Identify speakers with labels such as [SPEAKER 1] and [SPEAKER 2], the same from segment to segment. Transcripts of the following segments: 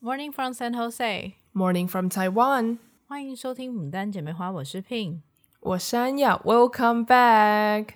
[SPEAKER 1] Morning from San Jose.
[SPEAKER 2] Morning from Taiwan.
[SPEAKER 1] 欢迎收听牡丹姐妹花，我是 Pin，
[SPEAKER 2] 我是安雅。Welcome back.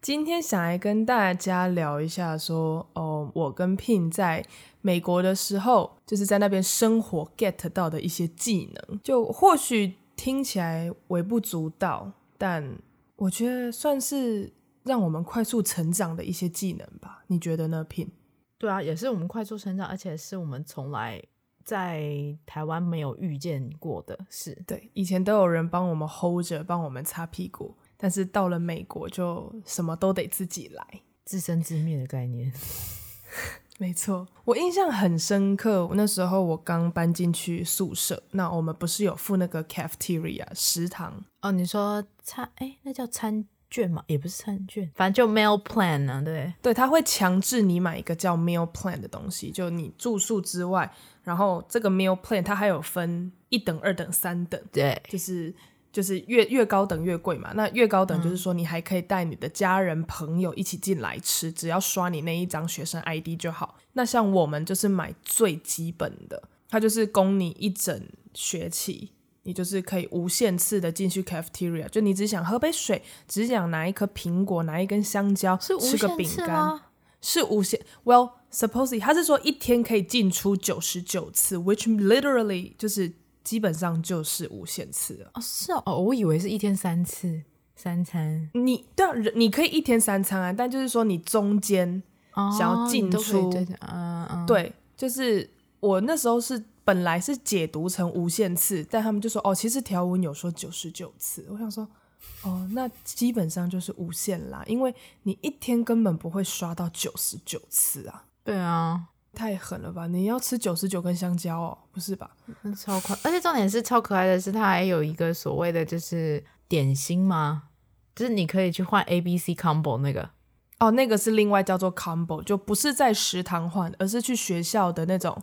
[SPEAKER 2] 今天想来跟大家聊一下说，说哦，我跟 Pin 在美国的时候，就是在那边生活 get 到的一些技能，就或许听起来微不足道，但我觉得算是让我们快速成长的一些技能吧。你觉得呢，Pin？
[SPEAKER 1] 对啊，也是我们快速成长，而且是我们从来在台湾没有遇见过的事。
[SPEAKER 2] 对，以前都有人帮我们 hold 着，帮我们擦屁股，但是到了美国就什么都得自己来，
[SPEAKER 1] 自生自灭的概念。
[SPEAKER 2] 没错，我印象很深刻。那时候我刚搬进去宿舍，那我们不是有付那个 cafeteria 食堂
[SPEAKER 1] 哦？你说餐，哎，那叫餐。券嘛，也不是餐券，反正就 meal plan 呢、啊，对
[SPEAKER 2] 对，他会强制你买一个叫 meal plan 的东西，就你住宿之外，然后这个 meal plan 它还有分一等、二等、三等，
[SPEAKER 1] 对，
[SPEAKER 2] 就是就是越越高等越贵嘛。那越高等就是说你还可以带你的家人朋友一起进来吃，嗯、只要刷你那一张学生 ID 就好。那像我们就是买最基本的，它就是供你一整学期。你就是可以无限次的进去 cafeteria，就你只想喝杯水，只想拿一颗苹果，拿一根香蕉，吃个饼干，是无限。Well, supposedly，他是说一天可以进出九十九次，which literally 就是基本上就是无限次了。
[SPEAKER 1] 哦，是哦，我以为是一天三次三餐。
[SPEAKER 2] 你对啊，你可以一天三餐啊，但就是说你中间想要进出，嗯嗯、哦，对，就是我那时候是。本来是解读成无限次，但他们就说哦，其实条文有说九十九次。我想说，哦，那基本上就是无限啦，因为你一天根本不会刷到九十九次啊。
[SPEAKER 1] 对啊，
[SPEAKER 2] 太狠了吧！你要吃九十九根香蕉哦，不是吧？
[SPEAKER 1] 超快，而且重点是超可爱的是，它还有一个所谓的就是点心吗？就是你可以去换 A B C combo 那个。
[SPEAKER 2] 哦，那个是另外叫做 combo，就不是在食堂换，而是去学校的那种。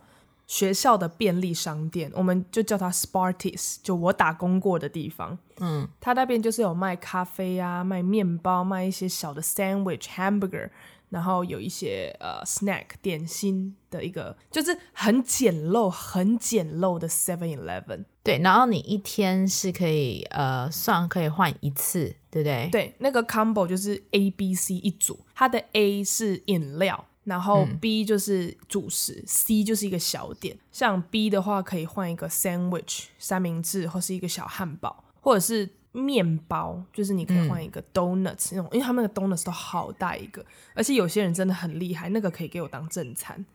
[SPEAKER 2] 学校的便利商店，我们就叫它 Sparties，就我打工过的地方。嗯，它那边就是有卖咖啡啊，卖面包，卖一些小的 sandwich、hamburger，然后有一些呃 snack 点心的一个，就是很简陋、很简陋的 Seven Eleven。
[SPEAKER 1] 对，然后你一天是可以呃算可以换一次，对不对？
[SPEAKER 2] 对，那个 combo 就是 A、B、C 一组，它的 A 是饮料。然后 B 就是主食，嗯，C 就是一个小点。像 B 的话，可以换一个 sandwich 三明治，或是一个小汉堡，或者是面包，就是你可以换一个 donuts，嗯，那种，因为他们的 donuts 都好大一个，而且有些人真的很厉害，那个可以给我当正餐。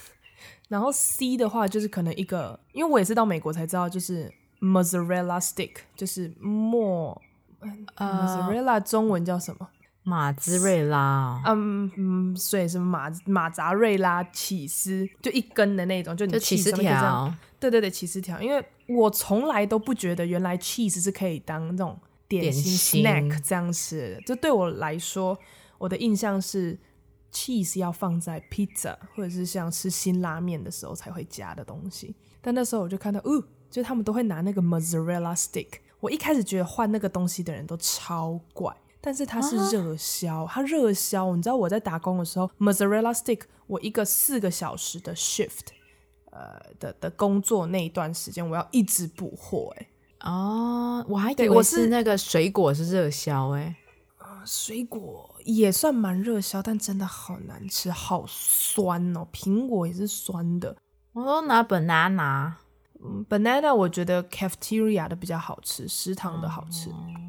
[SPEAKER 2] 然后 C 的话，就是可能一个，因为我也是到美国才知道，就是 mozzarella stick，就是莫，呃，mozzarella 中文叫什么？
[SPEAKER 1] 马兹瑞拉，
[SPEAKER 2] 嗯嗯，所以是马马扎瑞拉起司，就一根的那种，就你
[SPEAKER 1] 起司条，
[SPEAKER 2] 对对对，起司条。因为我从来都不觉得原来 cheese 是可以当那种点心 snack 这样吃的。就对我来说，我的印象是 cheese 要放在 pizza 或者是像吃辛拉面的时候才会加的东西。但那时候我就看到，哦，就他们都会拿那个 mozzarella stick。我一开始觉得换那个东西的人都超怪。但是它是热销，啊、它热销。你知道我在打工的时候，mozzarella stick，我一个四个小时的 shift，呃的的工作那一段时间，我要一直补货。哎，
[SPEAKER 1] 哦，我还以为是那个水果是热销。哎，
[SPEAKER 2] 啊，水果也算蛮热销，但真的好难吃，好酸哦。苹果也是酸的。
[SPEAKER 1] 我都拿 banana，
[SPEAKER 2] 嗯，banana 我觉得 cafeteria 的比较好吃，食堂的好吃。嗯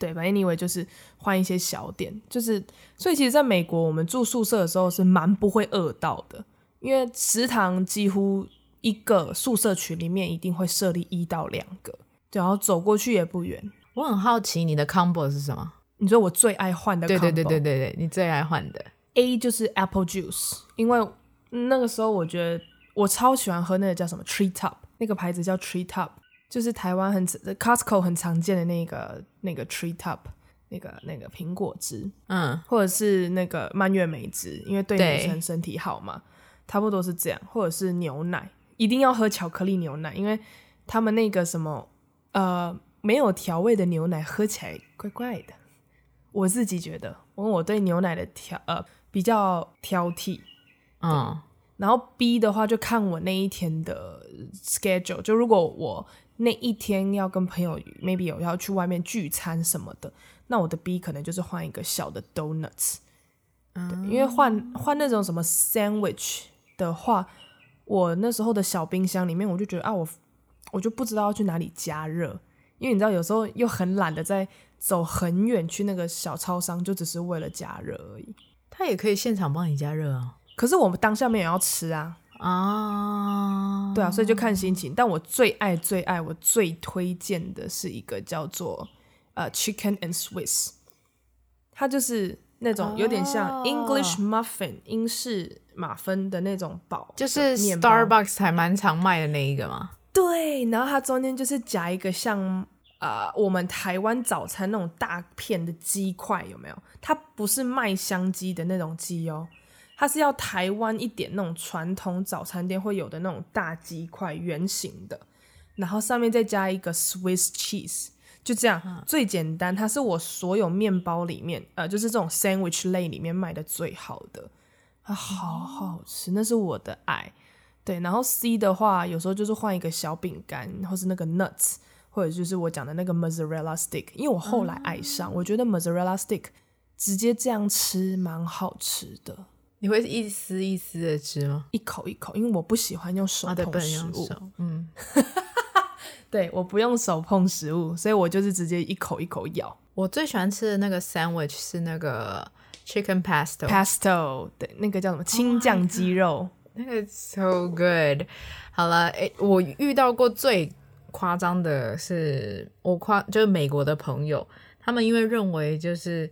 [SPEAKER 2] 对吧？Anyway，就是换一些小点，就是所以其实在美国，我们住宿舍的时候是蛮不会饿到的，因为食堂几乎一个宿舍群里面一定会设立一到两个，然后走过去也不远。
[SPEAKER 1] 我很好奇你的 combo 是什么？
[SPEAKER 2] 你说我最爱换的 combo？对
[SPEAKER 1] 对对对对对，你最爱换的
[SPEAKER 2] A 就是 apple juice，因为那个时候我觉得我超喜欢喝那个叫什么 Tree Top，那个牌子叫 Tree Top。就是台湾很 Costco 很常见的那个那个 Tree Top 那个那个苹果汁，嗯，或者是那个蔓越莓汁，因为对女生身体好嘛，差不多是这样，或者是牛奶，一定要喝巧克力牛奶，因为他们那个什么呃没有调味的牛奶喝起来怪怪的，我自己觉得，因为我对牛奶的挑呃比较挑剔，嗯，然后 B 的话就看我那一天的 schedule，就如果我那一天要跟朋友 maybe 有要去外面聚餐什么的，那我的 B 可能就是换一个小的 donuts，对，因为换换那种什么 sandwich 的话，我那时候的小冰箱里面我就觉得啊，我我就不知道要去哪里加热，因为你知道有时候又很懒得再走很远去那个小超商，就只是为了加热而已。
[SPEAKER 1] 他也可以现场帮你加热啊。
[SPEAKER 2] 可是我们当下面也要吃啊啊，对啊，所以就看心情。但我最爱最爱我最推荐的是一个叫做呃 Chicken and Swiss，它就是那种有点像 English Muffin、oh. 英式马芬的那种堡，
[SPEAKER 1] 就是 Starbucks 还蛮常卖的那一个嘛。
[SPEAKER 2] 对，然后它中间就是夹一个像啊、呃、我们台湾早餐那种大片的鸡块，有没有？它不是麦香鸡的那种鸡哦。它是要台湾一点那种传统早餐店会有的那种大鸡块，圆形的，然后上面再加一个 Swiss cheese，就这样、嗯、最简单。它是我所有面包里面，呃，就是这种 sandwich 类里面卖的最好的，它好好吃，那是我的爱。对，然后 C 的话，有时候就是换一个小饼干，或是那个 nuts，或者就是我讲的那个 mozzarella stick，因为我后来爱上，嗯、我觉得 mozzarella stick 直接这样吃蛮好吃的。
[SPEAKER 1] 你会一丝一丝的吃吗？
[SPEAKER 2] 一口一口，因为我不喜欢用手碰食物。
[SPEAKER 1] 啊、嗯，
[SPEAKER 2] 对，我不用手碰食物，所以我就是直接一口一口咬。
[SPEAKER 1] 我最喜欢吃的那个 sandwich 是那个 chicken
[SPEAKER 2] pesto，pesto，对，那个叫什么青酱鸡肉，oh、
[SPEAKER 1] 那个 so good。好了，诶，我遇到过最夸张的是，我夸就是美国的朋友，他们因为认为就是。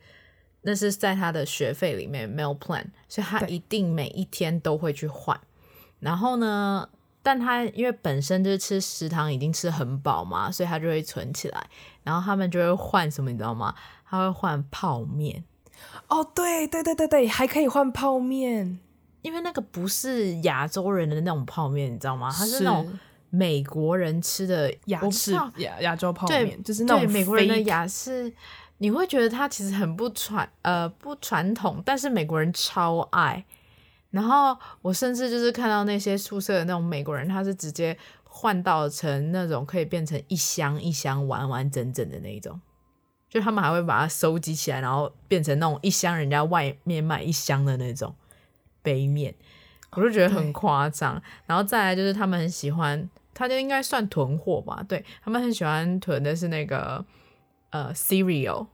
[SPEAKER 1] 那是在他的学费里面 meal plan，所以他一定每一天都会去换。然后呢，但他因为本身就是吃食堂已经吃很饱嘛，所以他就会存起来。然后他们就会换什么，你知道吗？他会换泡面。
[SPEAKER 2] 哦，对对对对对，还可以换泡面，
[SPEAKER 1] 因为那个不是亚洲人的那种泡面，你知道吗？它是那种美国人吃的亚式亚
[SPEAKER 2] 亚洲泡面，
[SPEAKER 1] 对，
[SPEAKER 2] 就是那种
[SPEAKER 1] 美国人的亚式。你会觉得它其实很不传呃不传统，但是美国人超爱。然后我甚至就是看到那些宿舍的那种美国人，他是直接换到成那种可以变成一箱一箱完完整整的那一种，就他们还会把它收集起来，然后变成那种一箱人家外面卖一箱的那种杯面，我就觉得很夸张。然后再来就是他们很喜欢，他就应该算囤货吧，对，他们很喜欢囤的是那个。呃，cereal，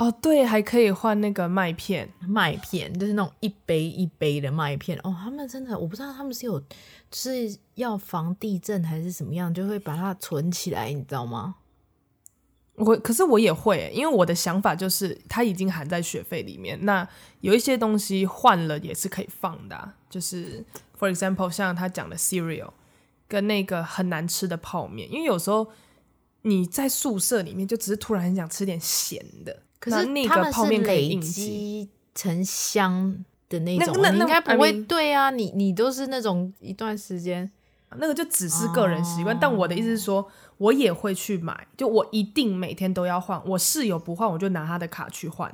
[SPEAKER 2] 哦，对，还可以换那个麦片，
[SPEAKER 1] 麦片就是那种一杯一杯的麦片哦。他们真的，我不知道他们是有是要防地震还是什么样，就会把它存起来，你知道吗？
[SPEAKER 2] 我可是我也会，因为我的想法就是它已经含在学费里面。那有一些东西换了也是可以放的啊，就是 for example 像他讲的 cereal 跟那个很难吃的泡面，因为有时候。你在宿舍里面就只是突然很想吃点咸的，
[SPEAKER 1] 可是那个泡面可以累积成箱的那种，那，应该不会对啊？你你都是那种一段时间，
[SPEAKER 2] 那个就只是个人习惯。Oh. 但我的意思是说，我也会去买，就我一定每天都要换。我室友不换，我就拿他的卡去换。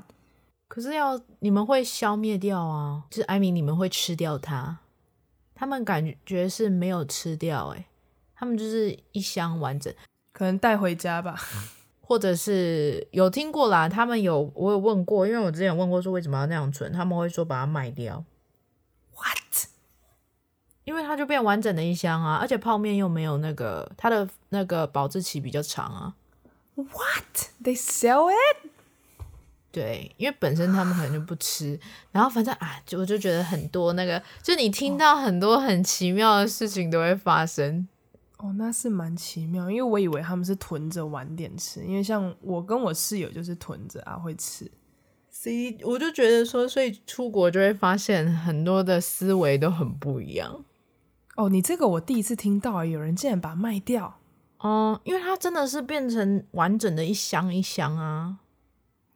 [SPEAKER 1] 可是要你们会消灭掉啊？就是艾米，你们会吃掉它？他们感觉是没有吃掉，欸，哎，他们就是一箱完整。
[SPEAKER 2] 可能带回家吧，
[SPEAKER 1] 或者是有听过啦。他们有我有问过，因为我之前有问过说为什么要那样存，他们会说把它卖掉。
[SPEAKER 2] What？
[SPEAKER 1] 因为它就变完整的一箱啊，而且泡面又没有那个它的那个保质期比较长啊。
[SPEAKER 2] What？They sell it？
[SPEAKER 1] 对，因为本身他们可能就不吃，然后反正啊，就我就觉得很多那个，就你听到很多很奇妙的事情都会发生。
[SPEAKER 2] 哦，那是蛮奇妙，因为我以为他们是囤着晚点吃，因为像我跟我室友就是囤着啊会吃，
[SPEAKER 1] 所以我就觉得说，所以出国就会发现很多的思维都很不一样。
[SPEAKER 2] 哦，你这个我第一次听到，有人竟然把它卖掉，
[SPEAKER 1] 嗯，因为它真的是变成完整的一箱一箱啊。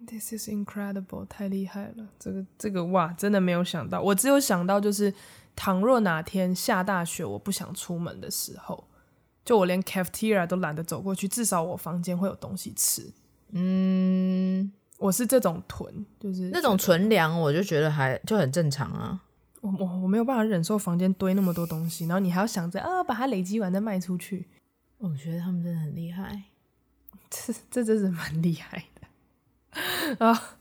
[SPEAKER 2] This is incredible，太厉害了，这个这个哇，真的没有想到，我只有想到就是，倘若哪天下大雪，我不想出门的时候。就我连 cafeteria 都懒得走过去，至少我房间会有东西吃。嗯，我是这种囤，就是
[SPEAKER 1] 那种存粮，我就觉得还就很正常啊。
[SPEAKER 2] 我我我没有办法忍受房间堆那么多东西，然后你还要想着啊，把它累积完再卖出去。
[SPEAKER 1] 我觉得他们真的很厉害，
[SPEAKER 2] 这这真是蛮厉害的 啊。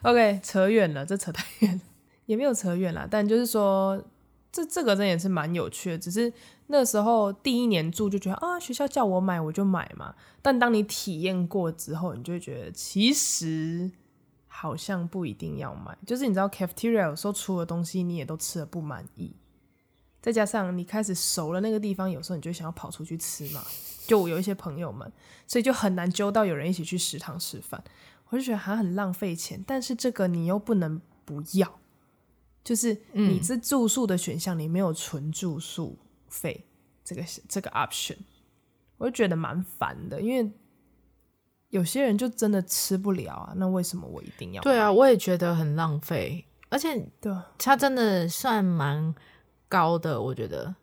[SPEAKER 2] OK，扯远了，这扯太远，也没有扯远了。但就是说，这这个真也是蛮有趣的。只是那时候第一年住就觉得啊，学校叫我买我就买嘛。但当你体验过之后，你就会觉得其实。好像不一定要买，就是你知道，cafeteria 有时候出的东西你也都吃的不满意，再加上你开始熟了那个地方，有时候你就想要跑出去吃嘛。就我有一些朋友们，所以就很难揪到有人一起去食堂吃饭，我就觉得还很浪费钱。但是这个你又不能不要，就是你这住宿的选项，你没有纯住宿费这个这个 option，我就觉得蛮烦的，因为。有些人就真的吃不了啊，那为什么我一定要？
[SPEAKER 1] 对啊，我也觉得很浪费，而且
[SPEAKER 2] 对，
[SPEAKER 1] 它真的算蛮高的，我觉得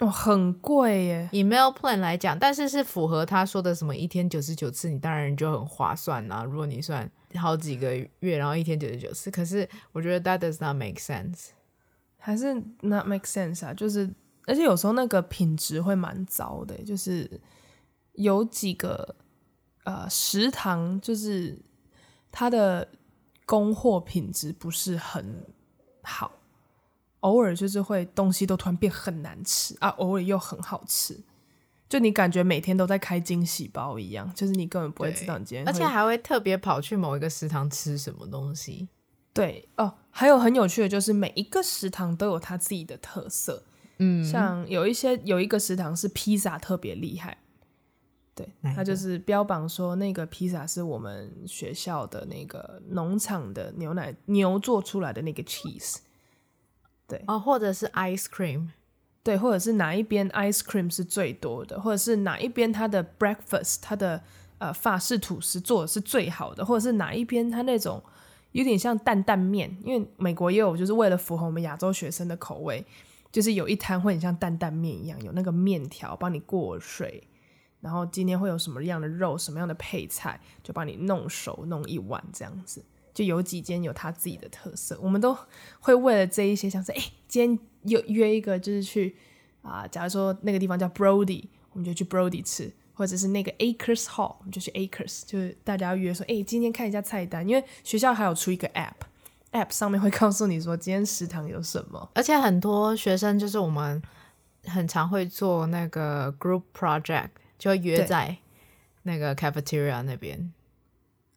[SPEAKER 2] 哦，很贵耶。
[SPEAKER 1] 以 meal plan 来讲，但是是符合他说的什么一天九十九次，你当然就很划算啊。如果你算好几个月，然后一天九十九次，可是我觉得 that does not make sense，
[SPEAKER 2] 还是 not make sense 啊？就是而且有时候那个品质会蛮糟的，就是有几个。呃，食堂就是它的供货品质不是很好，偶尔就是会东西都突然变很难吃啊，偶尔又很好吃，就你感觉每天都在开惊喜包一样，就是你根本不会知道你今天，
[SPEAKER 1] 而且还会特别跑去某一个食堂吃什么东西。
[SPEAKER 2] 对哦，还有很有趣的就是每一个食堂都有它自己的特色，嗯，像有一些有一个食堂是披萨特别厉害。对，他就是标榜说那个披萨是我们学校的那个农场的牛奶牛做出来的那个 cheese，对。
[SPEAKER 1] 哦，或者是 ice cream，
[SPEAKER 2] 对，或者是哪一边 ice cream 是最多的，或者是哪一边它的 breakfast 它的呃法式吐司做的是最好的，或者是哪一边它那种有点像担担面，因为美国也有就是为了符合我们亚洲学生的口味，就是有一摊会很像担担面一样，有那个面条帮你过水。然后今天会有什么样的肉，什么样的配菜，就帮你弄熟，弄一碗这样子。就有几间有它自己的特色，我们都会为了这一些，想说哎，今天有约一个，就是去啊、呃，假如说那个地方叫 Brody，我们就去 Brody 吃，或者是那个 Acres Hall，我们就去 Acres，就是大家要约说，哎，今天看一下菜单，因为学校还有出一个 App，App 上面会告诉你说今天食堂有什么，
[SPEAKER 1] 而且很多学生就是我们很常会做那个 Group Project。就约在那个 cafeteria 那边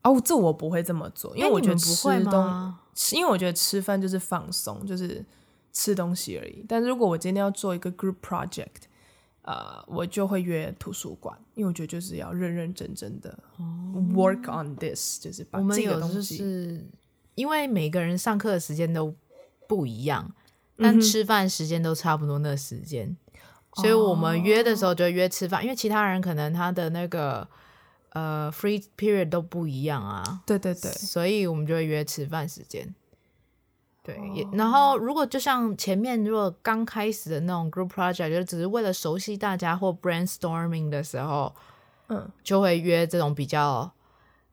[SPEAKER 2] 哦，这我不会这么做，因为我觉得吃东因为我觉得吃饭就是放松，就是吃东西而已。但是如果我今天要做一个 group project，呃，我就会约图书馆，因为我觉得就是要认认真真的 work on this，、哦、就是把这个东西。
[SPEAKER 1] 因为每个人上课的时间都不一样，但吃饭时间都差不多那时间。所以我们约的时候就约吃饭，oh. 因为其他人可能他的那个呃 free period 都不一样啊。
[SPEAKER 2] 对对对，
[SPEAKER 1] 所以我们就会约吃饭时间。对，oh. 也然后如果就像前面如果刚开始的那种 group project，就只是为了熟悉大家或 brainstorming 的时候，嗯，就会约这种比较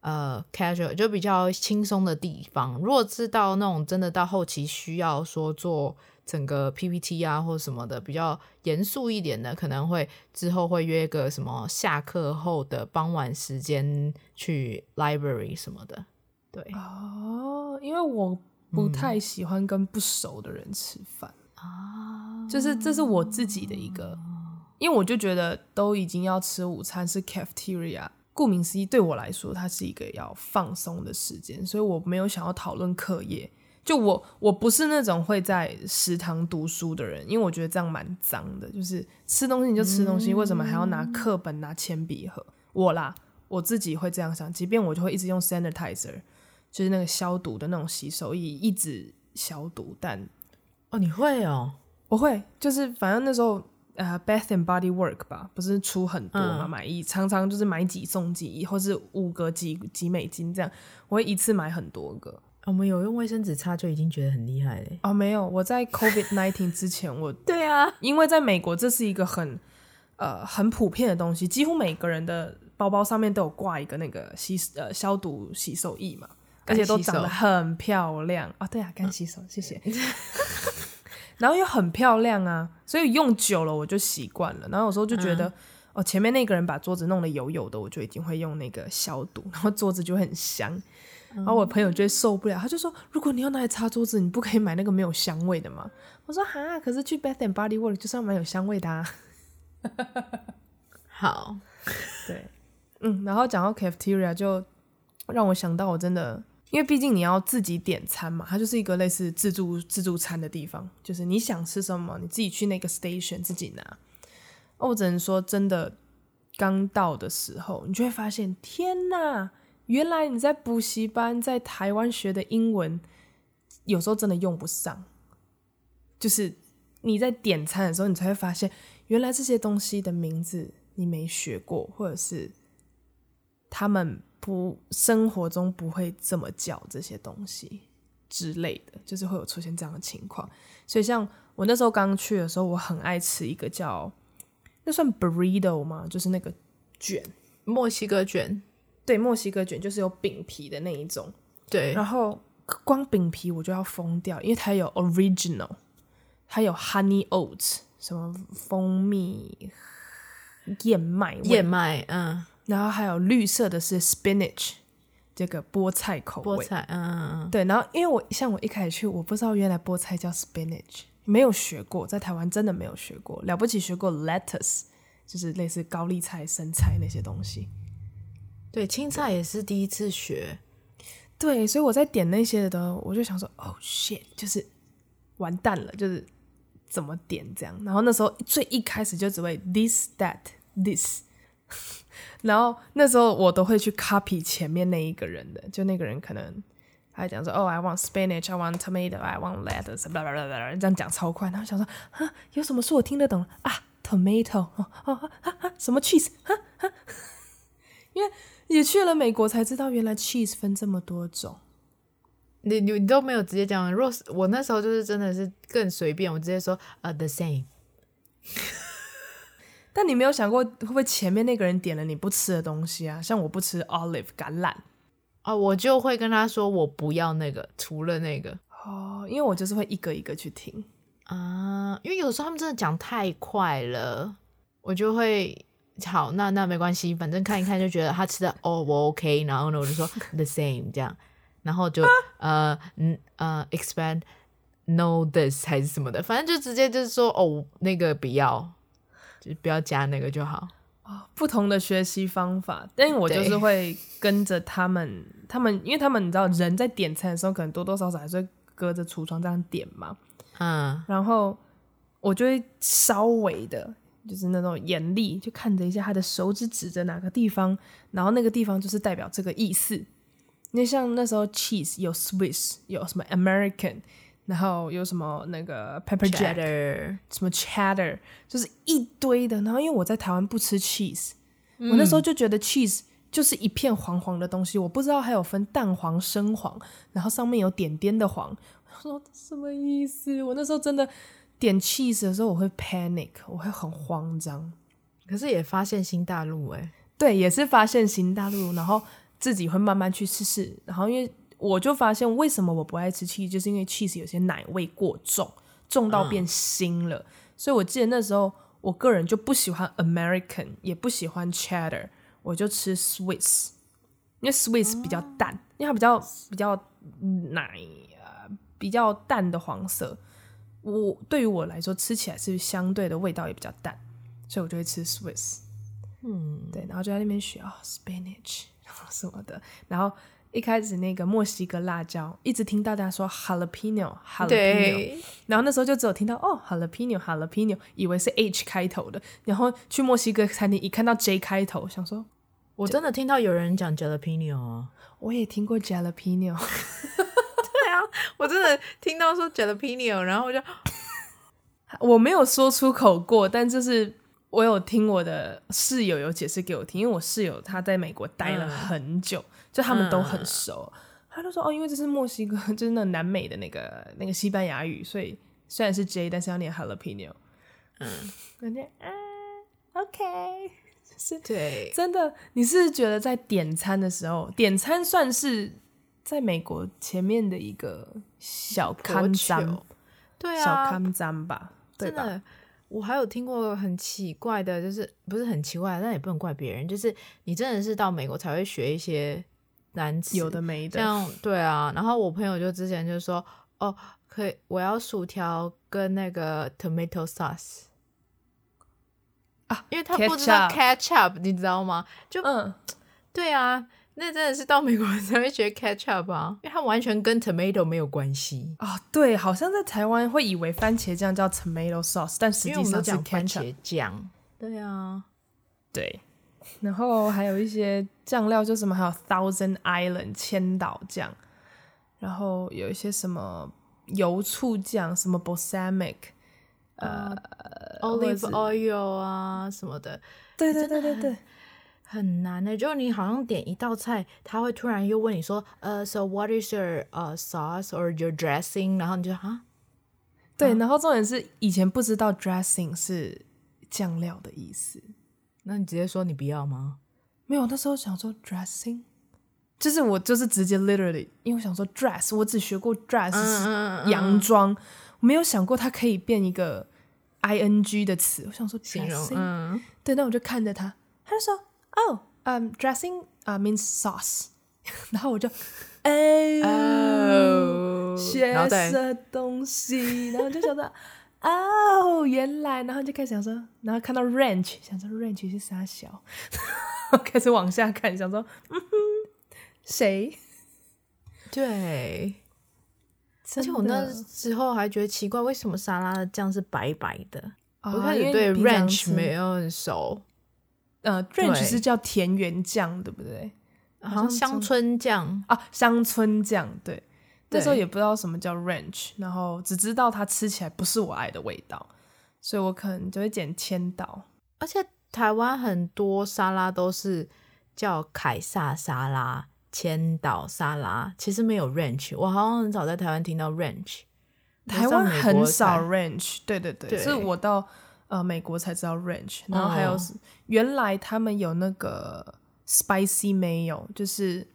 [SPEAKER 1] 呃 casual 就比较轻松的地方。如果是到那种真的到后期需要说做。整个 PPT 啊，或什么的比较严肃一点的，可能会之后会约个什么下课后的傍晚时间去 library 什么的。对
[SPEAKER 2] 哦，因为我不太喜欢跟不熟的人吃饭啊，嗯、就是这是我自己的一个，因为我就觉得都已经要吃午餐是 cafeteria，顾名思义对我来说它是一个要放松的时间，所以我没有想要讨论课业。就我，我不是那种会在食堂读书的人，因为我觉得这样蛮脏的。就是吃东西你就吃东西，嗯、为什么还要拿课本、拿铅笔盒？我啦，我自己会这样想。即便我就会一直用 sanitizer，就是那个消毒的那种洗手液，一直消毒。但
[SPEAKER 1] 哦，你会哦？
[SPEAKER 2] 我会，就是反正那时候呃，Bath and Body Work 吧，不是出很多嘛，嗯、买一常常就是买几送几，或是五个几几美金这样，我会一次买很多个。
[SPEAKER 1] 我们有用卫生纸擦就已经觉得很厉害了。
[SPEAKER 2] 哦，没有，我在 COVID nineteen 之前，我
[SPEAKER 1] 对啊，
[SPEAKER 2] 因为在美国这是一个很呃很普遍的东西，几乎每个人的包包上面都有挂一个那个洗呃消毒洗手液嘛，而且都长得很漂亮啊、哦。对啊，干洗手，嗯、谢 谢。然后又很漂亮啊，所以用久了我就习惯了。然后有时候就觉得，嗯、哦，前面那个人把桌子弄得油油的，我就一定会用那个消毒，然后桌子就很香。嗯、然后我朋友就会受不了，他就说：“如果你要拿来擦桌子，你不可以买那个没有香味的吗？”我说：“哈，可是去 Bath and Body Works 就是要买有香味的啊。”
[SPEAKER 1] 好，
[SPEAKER 2] 对，嗯，然后讲到 cafeteria 就让我想到，我真的。因为毕竟你要自己点餐嘛，它就是一个类似自助自助餐的地方，就是你想吃什么，你自己去那个 station 自己拿。我只能说，真的刚到的时候，你就会发现，天哪，原来你在补习班在台湾学的英文，有时候真的用不上。就是你在点餐的时候，你才会发现，原来这些东西的名字你没学过，或者是他们。不，生活中不会这么叫这些东西之类的，就是会有出现这样的情况。所以，像我那时候刚去的时候，我很爱吃一个叫那算 burrito 吗？就是那个卷，
[SPEAKER 1] 墨西哥卷。
[SPEAKER 2] 对，墨西哥卷就是有饼皮的那一种。
[SPEAKER 1] 对，
[SPEAKER 2] 然后光饼皮我就要疯掉，因为它有 original，它有 honey oats，什么蜂蜜燕麦
[SPEAKER 1] 燕麦，嗯。
[SPEAKER 2] 然后还有绿色的是 spinach，这个菠菜口味。
[SPEAKER 1] 菠菜，嗯嗯嗯。
[SPEAKER 2] 对，然后因为我像我一开始去，我不知道原来菠菜叫 spinach，没有学过，在台湾真的没有学过。了不起学过 lettuce，就是类似高丽菜、生菜那些东西。
[SPEAKER 1] 对，青菜也是第一次学。
[SPEAKER 2] 对，所以我在点那些的，我就想说，oh shit，就是完蛋了，就是怎么点这样。然后那时候最一开始就只会 this that this。然后那时候我都会去 copy 前面那一个人的，就那个人可能他讲说，哦，I want spinach, I want tomato, I want lettuce，巴拉巴拉巴拉这样讲超快。然后想说，啊，有什么是我听得懂啊？tomato，哦哦啊什么 cheese？哈哈 因为也去了美国才知道，原来 cheese 分这么多种。
[SPEAKER 1] 你你你都没有直接讲，Rose，我那时候就是真的是更随便，我直接说，呃，the same。
[SPEAKER 2] 但你没有想过，会不会前面那个人点了你不吃的东西啊？像我不吃 olive 橄榄
[SPEAKER 1] 啊，我就会跟他说我不要那个，除了那个
[SPEAKER 2] 哦，因为我就是会一个一个去听
[SPEAKER 1] 啊，因为有时候他们真的讲太快了，我就会好，那那没关系，反正看一看就觉得他吃的哦我 OK，然后呢我就说 the same 这样，然后就呃嗯呃 expand no this 还是什么的，反正就直接就是说哦那个不要。就不要加那个就好。
[SPEAKER 2] 哦，不同的学习方法，但我就是会跟着他们，他们因为他们你知道，人在点餐的时候，可能多多少少还是会隔着橱窗这样点嘛。
[SPEAKER 1] 嗯，
[SPEAKER 2] 然后我就会稍微的，就是那种严厉，就看着一下他的手指指着哪个地方，然后那个地方就是代表这个意思。因为像那时候 cheese 有 Swiss，有什么 American。然后有什么那个 pepper jack，什么 cheddar，就是一堆的。然后因为我在台湾不吃 cheese，嗯，我那时候就觉得 cheese 就是一片黄黄的东西，我不知道还有分淡黄、深黄，然后上面有点点的黄。我说什么意思？我那时候真的点 cheese 的时候，我会 panic，我会很慌张。
[SPEAKER 1] 可是也发现新大陆哎，
[SPEAKER 2] 对，也是发现新大陆，然后自己会慢慢去试试。然后因为我就发现，为什么我不爱吃 cheese，就是因为 cheese 有些奶味过重，重到变腥了。嗯。所以我记得那时候，我个人就不喜欢 American，也不喜欢 cheddar，我就吃 Swiss，因为 Swiss 比较淡，嗯、因为它比较比较奶啊，比较淡的黄色。我对于我来说，吃起来是相对的味道也比较淡，所以我就会吃 Swiss。
[SPEAKER 1] 嗯，
[SPEAKER 2] 对，然后就在那边学啊、哦、spinach 什么的，然后。一开始那个墨西哥辣椒，一直听大家说 jalapeno，jalapeno，然后那时候就只有听到哦 jalapeno，jalapeno，以为是 H 开头的，然后去墨西哥餐厅一看到 J 开头，想说
[SPEAKER 1] 我真的听到有人讲 jalapeno 啊，
[SPEAKER 2] 我也听过 jalapeno，
[SPEAKER 1] 我真的听到说 jalapeno，然后我就
[SPEAKER 2] 我没有说出口过，但就是我有听我的室友有解释给我听，因为我室友他在美国待了很久。嗯就他们都很熟，嗯、他就说哦，因为这是墨西哥，就是那南美的那个那个西班牙语，所以虽然是 J，但是要念 jalapeno。嗯，感觉啊，OK，是，
[SPEAKER 1] 对，
[SPEAKER 2] 真的，你是觉得在点餐的时候，点餐算是在美国前面的一个小康章，
[SPEAKER 1] 对啊，
[SPEAKER 2] 小康章吧，
[SPEAKER 1] 真的。我还有听过很奇怪的，就是不是很奇怪，但也不能怪别人，就是你真的是到美国才会学一些单词，
[SPEAKER 2] 有的没的，
[SPEAKER 1] 像对啊。然后我朋友就之前就说，哦，可以，我要薯条跟那个 tomato sauce
[SPEAKER 2] 啊，
[SPEAKER 1] 因为他不知道 ketchup，你知道吗？就
[SPEAKER 2] 嗯，
[SPEAKER 1] 对啊。那真的是到美国才会学 ketchup 啊，因为它完全跟 tomato 没有关系
[SPEAKER 2] 啊、哦。对，好像在台湾会以为番茄酱叫 tomato sauce，但实际上是 ketchup
[SPEAKER 1] 番茄酱。对啊，
[SPEAKER 2] 对。然后还有一些酱料，就什么还有 Thousand Island 千岛酱，然后有一些什么油醋酱，什么 balsamic，呃
[SPEAKER 1] ，olive oil 啊什么的。
[SPEAKER 2] 对对对对对。
[SPEAKER 1] 很难的，就你好像点一道菜，他会突然又问你说，呃，So what is your 呃、uh, sauce or your dressing？然后你就啊，
[SPEAKER 2] 对，然后重点是以前不知道 dressing 是酱料的意思，
[SPEAKER 1] 那你直接说你不要吗？
[SPEAKER 2] 没有，那时候想说 dressing，就是我就是直接 literally，因为我想说 dress，我只学过 dress 是洋装，嗯嗯嗯，我没有想过它可以变一个 ing 的词，我想说 dressing，
[SPEAKER 1] 嗯，
[SPEAKER 2] 对，那我就看着他，他就说。哦，嗯，dressing 啊 means sauce，然后我就，哦，学什东西，然后就想到，哦，原来，然后就开始想说，然后看到 ranch，想说 ranch 是啥小，开始往下看，想说，嗯哼，谁？
[SPEAKER 1] 对，而且我那时候还觉得奇怪，为什么沙拉的酱是白白的？哦、我看你对 ranch 没有很熟。
[SPEAKER 2] 呃，ranch 是叫田园酱，对不对？
[SPEAKER 1] 好像乡村酱
[SPEAKER 2] 啊，乡村酱。对，那时候也不知道什么叫 ranch，然后只知道它吃起来不是我爱的味道，所以我可能就会捡千岛。
[SPEAKER 1] 而且台湾很多沙拉都是叫凯撒沙拉、千岛沙拉，其实没有 ranch。我好像很少在台湾听到 ranch，
[SPEAKER 2] 台湾很少 ranch。对对对，是我到。呃，美国才知道 ranch，然后还有、oh. 原来他们有那个 spicy mayo，就是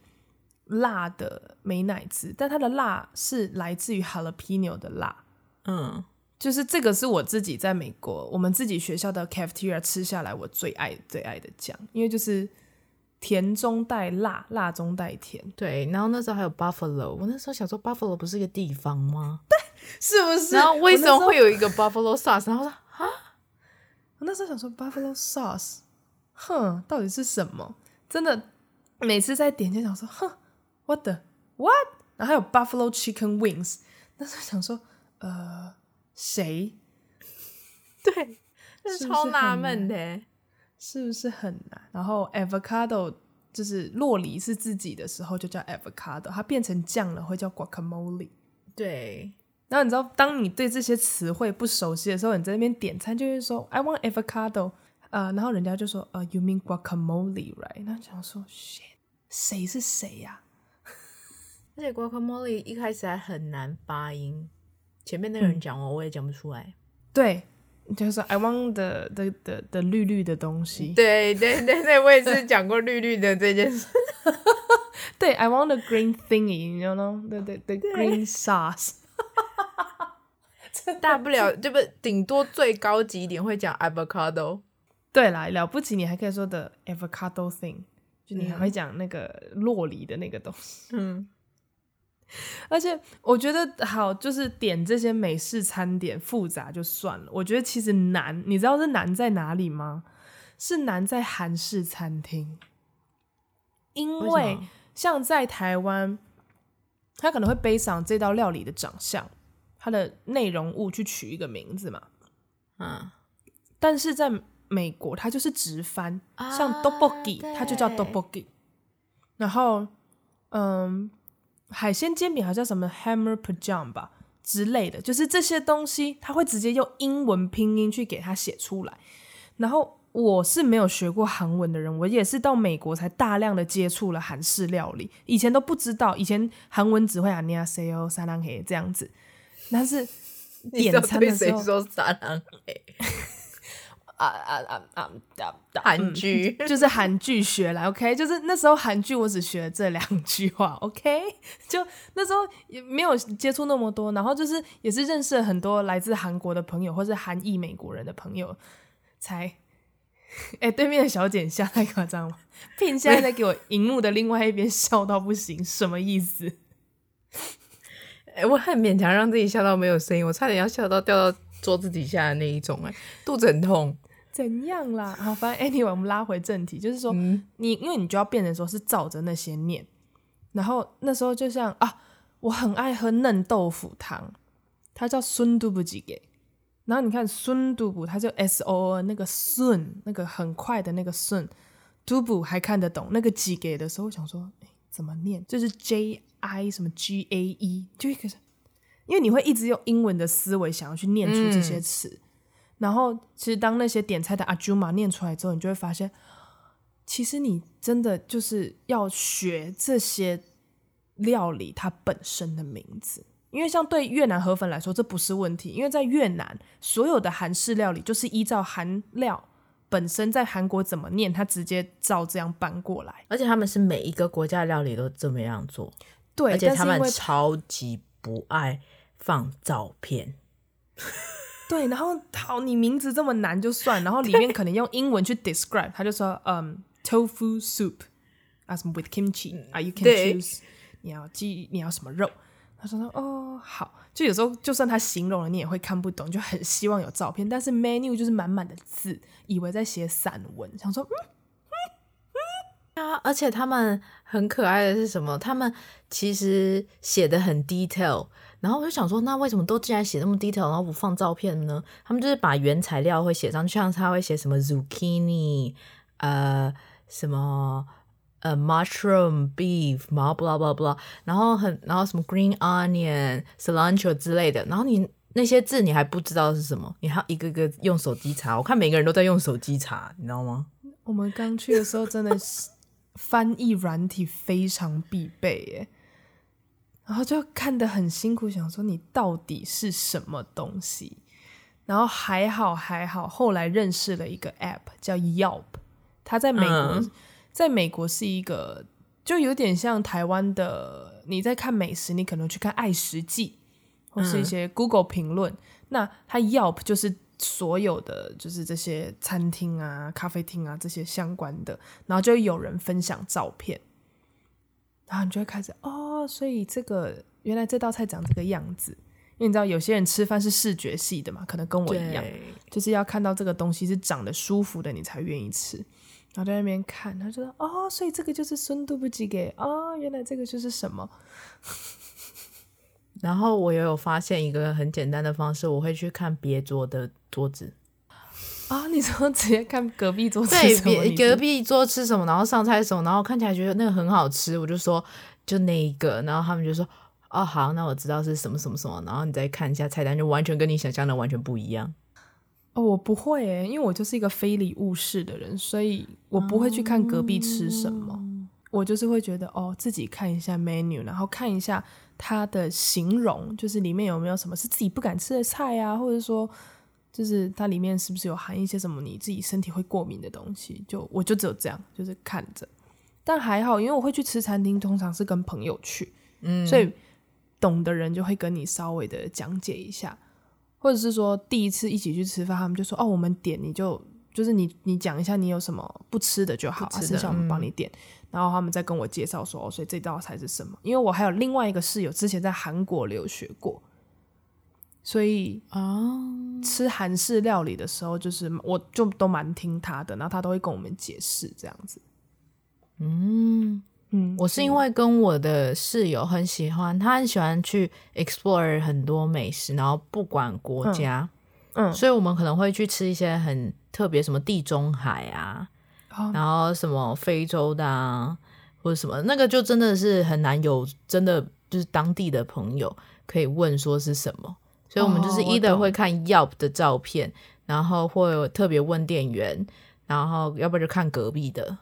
[SPEAKER 2] 辣的美乃滋，但它的辣是来自于 jalapeno 的辣。
[SPEAKER 1] 嗯，
[SPEAKER 2] 就是这个是我自己在美国我们自己学校的 cafeteria 吃下来我最爱最爱的酱，因为就是甜中带辣，辣中带甜。
[SPEAKER 1] 对，然后那时候还有 buffalo，我那时候想说 buffalo 不是一个地方吗？
[SPEAKER 2] 对，是不是？
[SPEAKER 1] 然后为什么会有一个 buffalo sauce？然后说啊。
[SPEAKER 2] 我那时候想说 buffalo sauce，哼，到底是什么？真的，每次在点就想说，哼，what the what？然后还有 buffalo chicken wings，那时候想说，呃，谁？
[SPEAKER 1] 对，是超纳闷的，
[SPEAKER 2] 是不是很难？然后 avocado 就是洛梨是自己的时候就叫 avocado，它变成酱了会叫 guacamole。
[SPEAKER 1] 对。
[SPEAKER 2] 然后你知道，当你对这些词汇不熟悉的时候，你在那边点餐就会说 "I want avocado"，呃，然后人家就说呃 "You mean guacamole, right？" 那想说 "Shit，谁是谁呀？"
[SPEAKER 1] 而且 guacamole 一开始还很难发音，前面那个人讲我我也讲不出来。
[SPEAKER 2] 对，就是说 "I want the the the the 绿绿的东西。
[SPEAKER 1] 对对对对，我也是讲过绿绿的这件事。
[SPEAKER 2] 对，I want the green thingy，you know，the the the green sauce。
[SPEAKER 1] 大不了就不顶多最高级一点会讲 avocado，
[SPEAKER 2] 对啦，了不起你还可以说的 avocado thing，就你还会讲那个洛梨的那个东西。
[SPEAKER 1] 嗯，
[SPEAKER 2] 而且我觉得好，就是点这些美式餐点复杂就算了，我觉得其实难，你知道是难在哪里吗？是难在韩式餐厅，因为像在台湾，他可能会背上这道料理的长相。它的内容物去取一个名字嘛。
[SPEAKER 1] 嗯，
[SPEAKER 2] 但是在美国，它就是直翻，像 d o b o g i 它就叫 d o b o g i 然后，嗯，海鲜煎饼好像什么 Hammer p a j a m 吧之类的，就是这些东西，它会直接用英文拼音去给它写出来。然后我是没有学过韩文的人，我也是到美国才大量的接触了韩式料理，以前都不知道，以前韩文只会啊 n y a s e o s a n a n g 这样子。但是点餐的时候，
[SPEAKER 1] 说撒浪嘿，
[SPEAKER 2] 啊啊啊啊啊！
[SPEAKER 1] 韩剧
[SPEAKER 2] 就是韩剧学来，OK，就是那时候韩剧我只学了这两句话，OK，就那时候也没有接触那么多，然后就是也是认识了很多来自韩国的朋友，或是韩裔美国人的朋友，才哎、欸，对面的小姐笑太夸张了，Pin 现在在给我荧幕的另外一边笑到不行，什么意思？
[SPEAKER 1] 哎、欸，我很勉强让自己笑到没有声音，我差点要笑到掉到桌子底下的那一种、欸，哎，肚子很痛。
[SPEAKER 2] 怎样啦？好，反正 anyway，我们拉回正题，就是说，嗯、你因为你就要变成说是照着那些念，然后那时候就像啊，我很爱喝嫩豆腐汤，它叫孙都不吉给，然后你看孙都不，它就 S O N 那个顺，那个很快的那个顺，都不还看得懂，那个吉给的时候，我想说，哎、欸，怎么念？就是 J I 什么 G A E，就一个，因为你会一直用英文的思维想要去念出这些词。嗯然后，其实当那些点菜的阿朱玛念出来之后，你就会发现，其实你真的就是要学这些料理它本身的名字。因为像对越南河粉来说，这不是问题，因为在越南所有的韩式料理就是依照韩料本身在韩国怎么念，它直接照这样搬过来。
[SPEAKER 1] 而且他们是每一个国家的料理都这么样做，
[SPEAKER 2] 对，
[SPEAKER 1] 而且他们超级不爱放照片。
[SPEAKER 2] 对，然后好，你名字这么难就算，然后里面可能用英文去 describe，他就说，嗯，tofu soup，啊什么 with kimchi，啊 you can choose，你要鸡，你要什么肉？他说说哦好，就有时候就算他形容了，你也会看不懂，就很希望有照片，但是 menu 就是满满的字，以为在写散文，想说嗯
[SPEAKER 1] 啊，而且他们很可爱的是什么？他们其实写的很 detail。然后我就想说，那为什么都既然写那么 detail，然后不放照片呢？他们就是把原材料会写上去，像他会写什么 zucchini，呃，什么呃 mushroom beef，然后 blah blah blah，然后很然后什么 green onion cilantro 之类的，然后你那些字你还不知道是什么，你还一个个用手机查。我看每个人都在用手机查，你知道吗？
[SPEAKER 2] 我们刚去的时候真的是翻译软体非常必备耶。然后就看得很辛苦，想说你到底是什么东西？然后还好还好，后来认识了一个 app 叫 Yelp，它在美国，嗯、在美国是一个就有点像台湾的，你在看美食，你可能去看爱食记或是一些 Google 评论，嗯、那它 Yelp 就是所有的就是这些餐厅啊、咖啡厅啊这些相关的，然后就有人分享照片。然后你就会开始哦，所以这个原来这道菜长这个样子，因为你知道有些人吃饭是视觉系的嘛，可能跟我一样，就是要看到这个东西是长得舒服的，你才愿意吃。然后在那边看，他就说哦，所以这个就是孙都不吉给哦，原来这个就是什么。
[SPEAKER 1] 然后我也有发现一个很简单的方式，我会去看别桌的桌子。
[SPEAKER 2] 啊、哦！你说直接看隔壁桌吃什么？
[SPEAKER 1] 对，隔壁桌吃什么，然后上菜什么，然后看起来觉得那个很好吃，我就说就那一个，然后他们就说哦好，那我知道是什么什么什么，然后你再看一下菜单，就完全跟你想象的完全不一样。
[SPEAKER 2] 哦，我不会诶，因为我就是一个非礼勿视的人，所以我不会去看隔壁吃什么，嗯、我就是会觉得哦，自己看一下 menu，然后看一下它的形容，就是里面有没有什么是自己不敢吃的菜啊，或者说。就是它里面是不是有含一些什么你自己身体会过敏的东西？就我就只有这样，就是看着。但还好，因为我会去吃餐厅，通常是跟朋友去，嗯，所以懂的人就会跟你稍微的讲解一下，或者是说第一次一起去吃饭，他们就说哦，我们点你就就是你你讲一下你有什么不吃的就好，啊，剩下我们帮你点。嗯，然后他们再跟我介绍说哦，所以这道菜是什么？因为我还有另外一个室友之前在韩国留学过。所以啊，吃韩式料理的时候，就是我就都蛮听他的，然后他都会跟我们解释这样子。嗯嗯，我是因为跟我的室友很喜欢，他很喜欢去 explore 很多美食，然后不管国家，嗯，嗯，所以我们可能会去吃一些很特别，什么地中海啊，哦、然后什么非洲的啊，或者什么，那个就真的是很难有真的就是当地的朋友可以问说是什么。所以，我们就是 either 会看 Yelp 的照片，哦、然后会特别问店员，然后要不然就看隔壁的。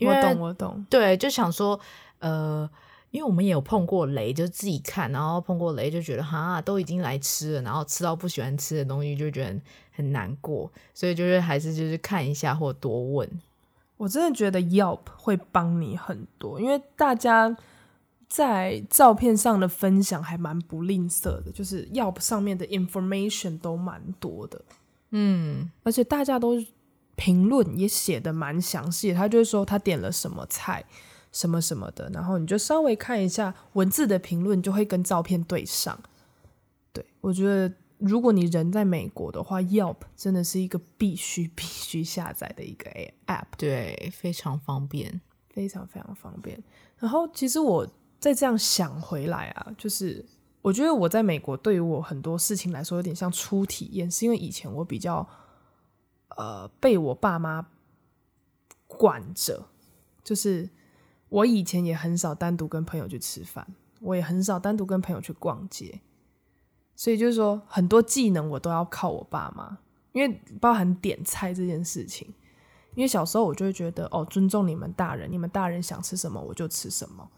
[SPEAKER 2] 我懂，我懂。对，就想说，呃，
[SPEAKER 1] 因为我们也有碰过雷，就自己看，然后碰过雷就觉得哈，都已经来吃了，然后吃到不喜欢吃的东西就觉得很难过，所以就是还是就是看一下或多问。
[SPEAKER 2] 我真的觉得 Yelp 会帮你很多，因为大家在照片上的分享还蛮不吝啬的，就是 Yelp 上面的 information 都蛮多的，
[SPEAKER 1] 嗯，
[SPEAKER 2] 而且大家都评论也写的蛮详细，他就是说他点了什么菜。什么什么的，然后你就稍微看一下文字的评论，就会跟照片对上。对，我觉得，如果你人在美国的话，Yelp 真的是一个必须必须下载的一个 App，
[SPEAKER 1] 对，非常方便，
[SPEAKER 2] 非常非常方便。然后，其实我再这样想回来啊，就是我觉得我在美国对于我很多事情来说有点像初体验，是因为以前我比较呃被我爸妈管着，就是。我以前也很少单独跟朋友去吃饭，我也很少单独跟朋友去逛街，所以就是说很多技能我都要靠我爸妈，因为包含点菜这件事情，因为小时候我就会觉得哦，尊重你们大人，你们大人想吃什么我就吃什么，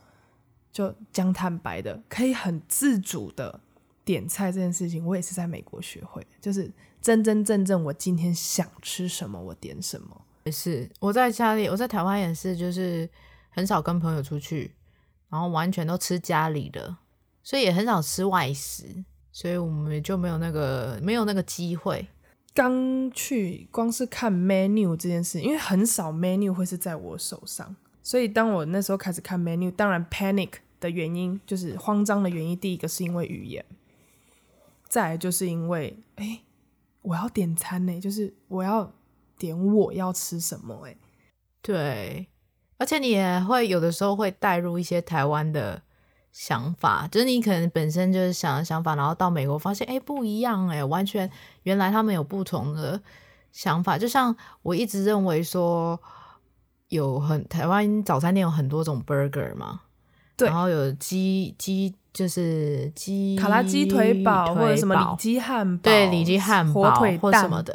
[SPEAKER 2] 就讲坦白的，可以很自主的点菜这件事情，我也是在美国学会，就是真真正正我今天想吃什么我点什么，
[SPEAKER 1] 也是我在家里，我在台湾也是，就是。很少跟朋友出去，然后完全都吃家里的，所以也很少吃外食，所以我们也就没有那个没有那个机会。
[SPEAKER 2] 刚去光是看 menu 这件事，因为很少 menu 会是在我手上，所以当我那时候开始看 menu，当然 panic 的原因就是慌张的原因，第一个是因为语言，再来就是因为哎，我要点餐呢，就是我要点我要吃什么哎，
[SPEAKER 1] 对。而且你也会有的时候会带入一些台湾的想法，就是你可能本身就是想的想法，然后到美国发现，哎，不一样，哎，完全原来他们有不同的想法。就像我一直认为说，有很台湾早餐店有很多种 burger 嘛，
[SPEAKER 2] 对，
[SPEAKER 1] 然后有鸡鸡就是鸡
[SPEAKER 2] 卡拉鸡腿堡或者什么里脊汉堡，
[SPEAKER 1] 对，里脊汉堡
[SPEAKER 2] 火腿
[SPEAKER 1] 或什么的。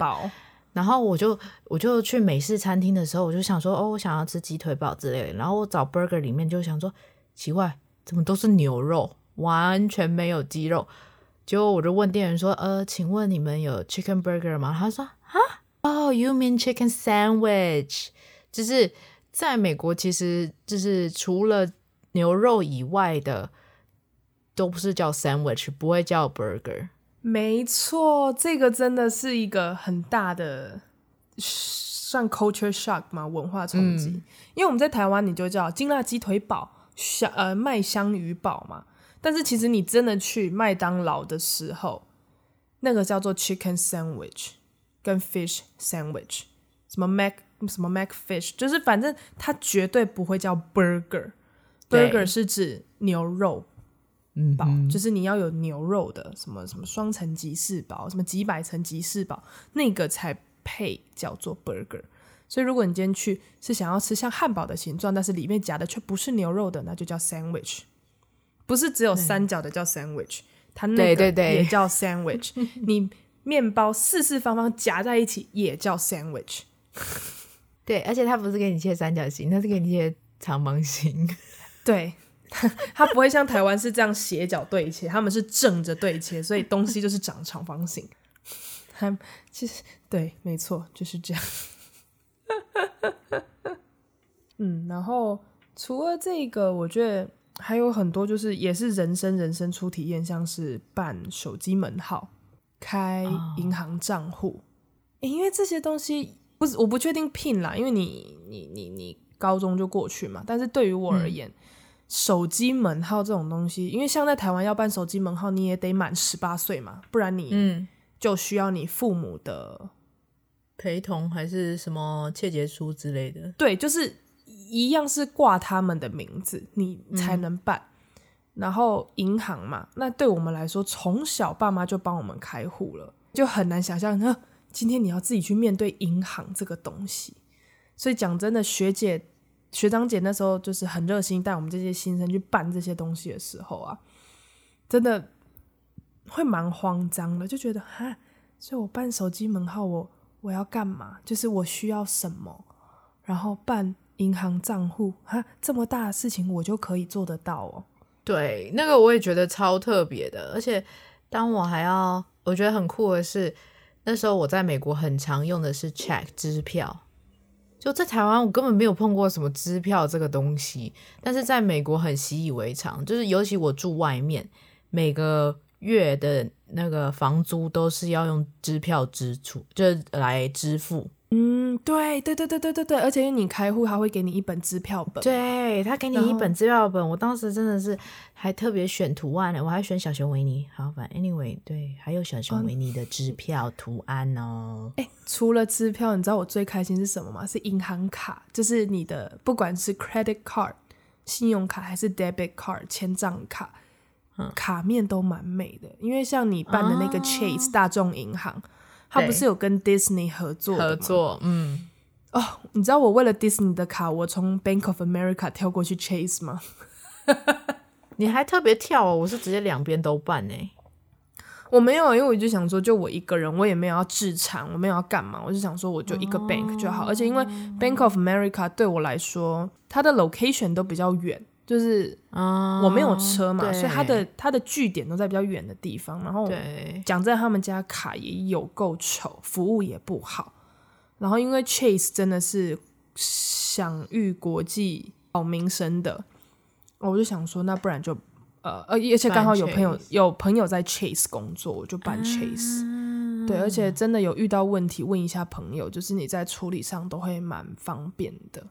[SPEAKER 1] 然后我就我就去美式餐厅的时候，我就想说，哦，我想要吃鸡腿堡之类的。然后我找 burger 里面就想说，奇怪，怎么都是牛肉，完全没有鸡肉。结果我就问店员说，呃，请问你们有 chicken burger 吗？他说，啊，哦，you mean chicken sandwich？就是在美国，其实就是除了牛肉以外的，都不是叫 sandwich，不会叫 burger。
[SPEAKER 2] 没错，这个真的是一个很大的算 culture shock 嘛，文化冲击。嗯、因为我们在台湾，你就叫金辣鸡腿堡、香呃麦香鱼堡嘛。但是其实你真的去麦当劳的时候，那个叫做 chicken sandwich 跟 fish sandwich，什么 mac 什么 mac fish，就是反正它绝对不会叫 burger。burger 是指牛肉。堡、嗯、就是你要有牛肉的，什么什么双层吉士堡，什么几百层吉士堡，那个才配叫做 burger。所以如果你今天去是想要吃像汉堡的形状，但是里面夹的却不是牛肉的，那就叫 sandwich。不是只有三角的叫 sandwich，它那个也叫 sandwich。你面包四四方方夹在一起也叫 sandwich。
[SPEAKER 1] 对，而且它不是给你切三角形，它是给你切长方形。
[SPEAKER 2] 对。它不会像台湾是这样斜角对切，他们是正着对切，所以东西就是长长方形。还其实对，没错，就是这样。嗯，然后除了这个，我觉得还有很多，就是也是人生人生初体验，像是办手机门号、开银行账户。Oh. 因为这些东西不是我不确定 PIN 啦，因为你你你你高中就过去嘛，但是对于我而言。嗯手机门号这种东西，因为像在台湾要办手机门号，你也得满十八岁嘛，不然你就需要你父母的
[SPEAKER 1] 陪同还是什么切结书之类的。
[SPEAKER 2] 对，就是一样是挂他们的名字，你才能办。嗯、然后银行嘛，那对我们来说，从小爸妈就帮我们开户了，就很难想象，那 今天你要自己去面对银行这个东西。所以讲真的，学姐。学长姐那时候就是很热心带我们这些新生去办这些东西的时候啊，真的会蛮慌张的，就觉得哈，所以我办手机门号我，我我要干嘛？就是我需要什么？然后办银行账户哈，这么大的事情我就可以做得到哦。
[SPEAKER 1] 对，那个我也觉得超特别的，而且当我还要，我觉得很酷的是，那时候我在美国很常用的是 check 支票，就在台湾我根本没有碰过什么支票这个东西，但是在美国很习以为常，就是尤其我住外面，每个月的那个房租都是要用支票支出，就来支付。
[SPEAKER 2] 嗯，对对对对对对对，而且因为你开户，他会给你一本支票本。
[SPEAKER 1] 对，他给你一本支票本，我当时真的是还特别选图案呢，我还选小熊维尼。好，反正 anyway，对，还有小熊维尼的支票图案哦。
[SPEAKER 2] 哎、嗯，除了支票，你知道我最开心是什么吗？是银行卡，就是你的不管是 credit card 信用卡还是 debit card 签账卡，嗯，卡面都蛮美的。因为像你办的那个 Chase、哦、大众银行。他不是有跟 Disney 合作？
[SPEAKER 1] 合作，嗯。
[SPEAKER 2] 哦，你知道我为了 Disney 的卡，我从 Bank of America 跳过去 Chase 吗？
[SPEAKER 1] 你还特别跳哦，我是直接两边都办呢。
[SPEAKER 2] 我没有，因为我就想说，就我一个人，我也没有要置产，我没有要干嘛，我就想说，我就一个 bank 就好。哦、而且因为 Bank of America 对我来说，它的 location 都比较远。就是我没有车嘛，哦、所以他的他的据点都在比较远的地方。然后讲在他们家卡也有够丑，服务也不好。然后因为 Chase 真的是享誉国际好名声的，我就想说，那不然就呃呃，而且刚好有朋友有朋友在 Chase 工作，我就办 Chase、嗯。对，而且真的有遇到问题，问一下朋友，就是你在处理上都会蛮方便的。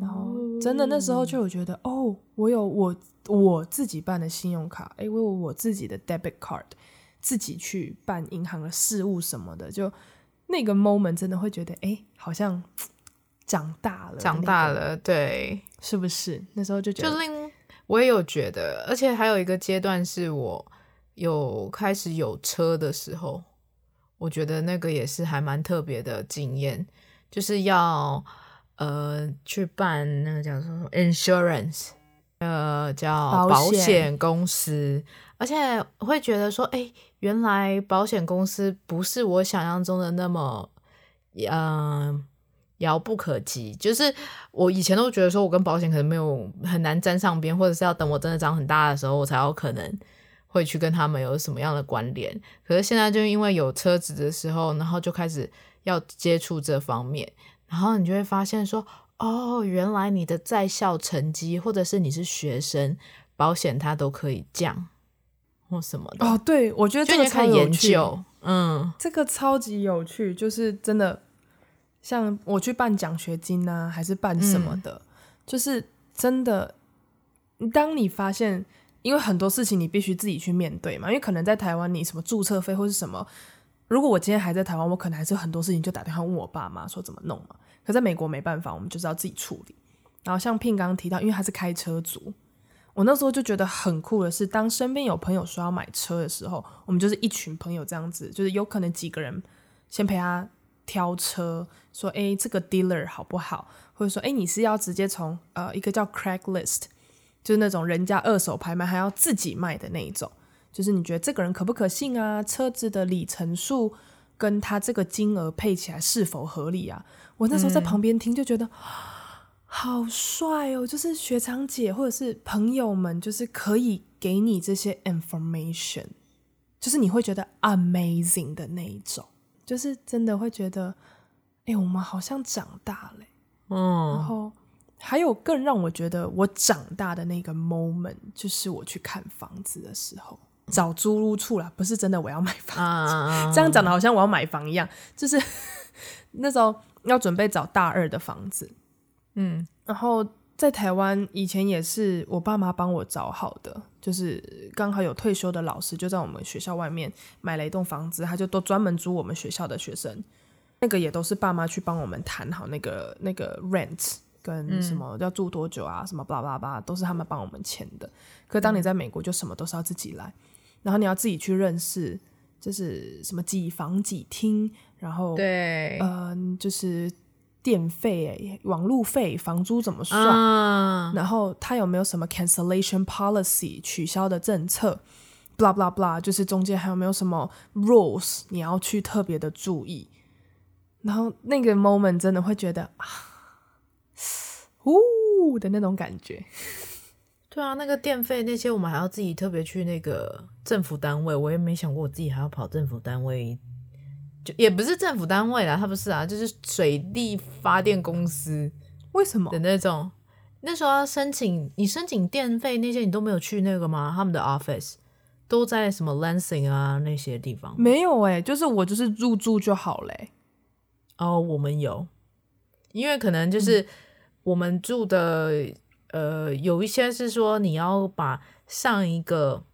[SPEAKER 2] 然后真的那时候就有觉得哦，我有我我自己办的信用卡，哎，我有我自己的 debit card，自己去办银行的事务什么的，就那个 moment 真的会觉得哎，好像长大了，
[SPEAKER 1] 长大了，对，
[SPEAKER 2] 是不是？那时候就觉得，
[SPEAKER 1] 就令我也有觉得，而且还有一个阶段是我有开始有车的时候，我觉得那个也是还蛮特别的经验，就是要。呃，去办那个叫什么 insurance，呃，叫保险公司，而且会觉得说，哎，原来保险公司不是我想象中的那么，嗯、呃，遥不可及。就是我以前都觉得说，我跟保险可能没有很难沾上边，或者是要等我真的长很大的时候，我才有可能会去跟他们有什么样的关联。可是现在就因为有车子的时候，然后就开始要接触这方面。然后你就会发现说，哦，原来你的在校成绩，或者是你是学生，保险它都可以降，或什么的。
[SPEAKER 2] 哦，对，我觉得这个超研究。
[SPEAKER 1] 嗯，
[SPEAKER 2] 这个超级有趣，就是真的，像我去办奖学金啊，还是办什么的，嗯、就是真的，当你发现，因为很多事情你必须自己去面对嘛，因为可能在台湾你什么注册费或是什么。如果我今天还在台湾，我可能还是有很多事情就打电话问我爸妈说怎么弄嘛。可在美国没办法，我们就是要自己处理。然后像 Pin 刚刚提到，因为他是开车族，我那时候就觉得很酷的是，当身边有朋友说要买车的时候，我们就是一群朋友这样子，就是有可能几个人先陪他挑车，说哎这个 dealer 好不好，或者说哎你是要直接从呃一个叫 Craigslist，就是那种人家二手拍卖还要自己卖的那一种。就是你觉得这个人可不可信啊？车子的里程数跟他这个金额配起来是否合理啊？我那时候在旁边听就觉得、嗯、好帅哦！就是学长姐或者是朋友们，就是可以给你这些 information，就是你会觉得 amazing 的那一种，就是真的会觉得，哎、欸，我们好像长大了。嗯，然后还有更让我觉得我长大的那个 moment，就是我去看房子的时候。找租屋处啦，不是真的我要买房子，uh, 这样讲的好像我要买房一样。就是 那时候要准备找大二的房子，嗯，然后在台湾以前也是我爸妈帮我找好的，就是刚好有退休的老师就在我们学校外面买了一栋房子，他就都专门租我们学校的学生，那个也都是爸妈去帮我们谈好那个那个 rent。跟什么要住多久啊？嗯、什么巴拉巴拉巴拉都是他们帮我们签的。可是当你在美国，就什么都是要自己来，然后你要自己去认识，就是什么几房几厅，然后
[SPEAKER 1] 对，
[SPEAKER 2] 嗯，就是电费、网路费、房租怎么算，啊、然后他有没有什么 cancellation policy 取消的政策，blah blah blah，就是中间还有没有什么 rules 你要去特别的注意。然后那个 moment 真的会觉得啊。呼的那种感觉。
[SPEAKER 1] 对啊，那个电费那些，我们还要自己特别去那个政府单位。我也没想过我自己还要跑政府单位，就也不是政府单位啦，他不是啊，就是水利发电公司。
[SPEAKER 2] 为什么
[SPEAKER 1] 的那种？那时候要申请，你申请电费那些，你都没有去那个吗？他们的 office 都在什么 Lansing 啊那些地方？
[SPEAKER 2] 没有哎、欸，就是我就是入住就好嘞、欸。
[SPEAKER 1] 哦，我们有，因为可能就是我们住的。嗯呃，有一些是说你要把上一个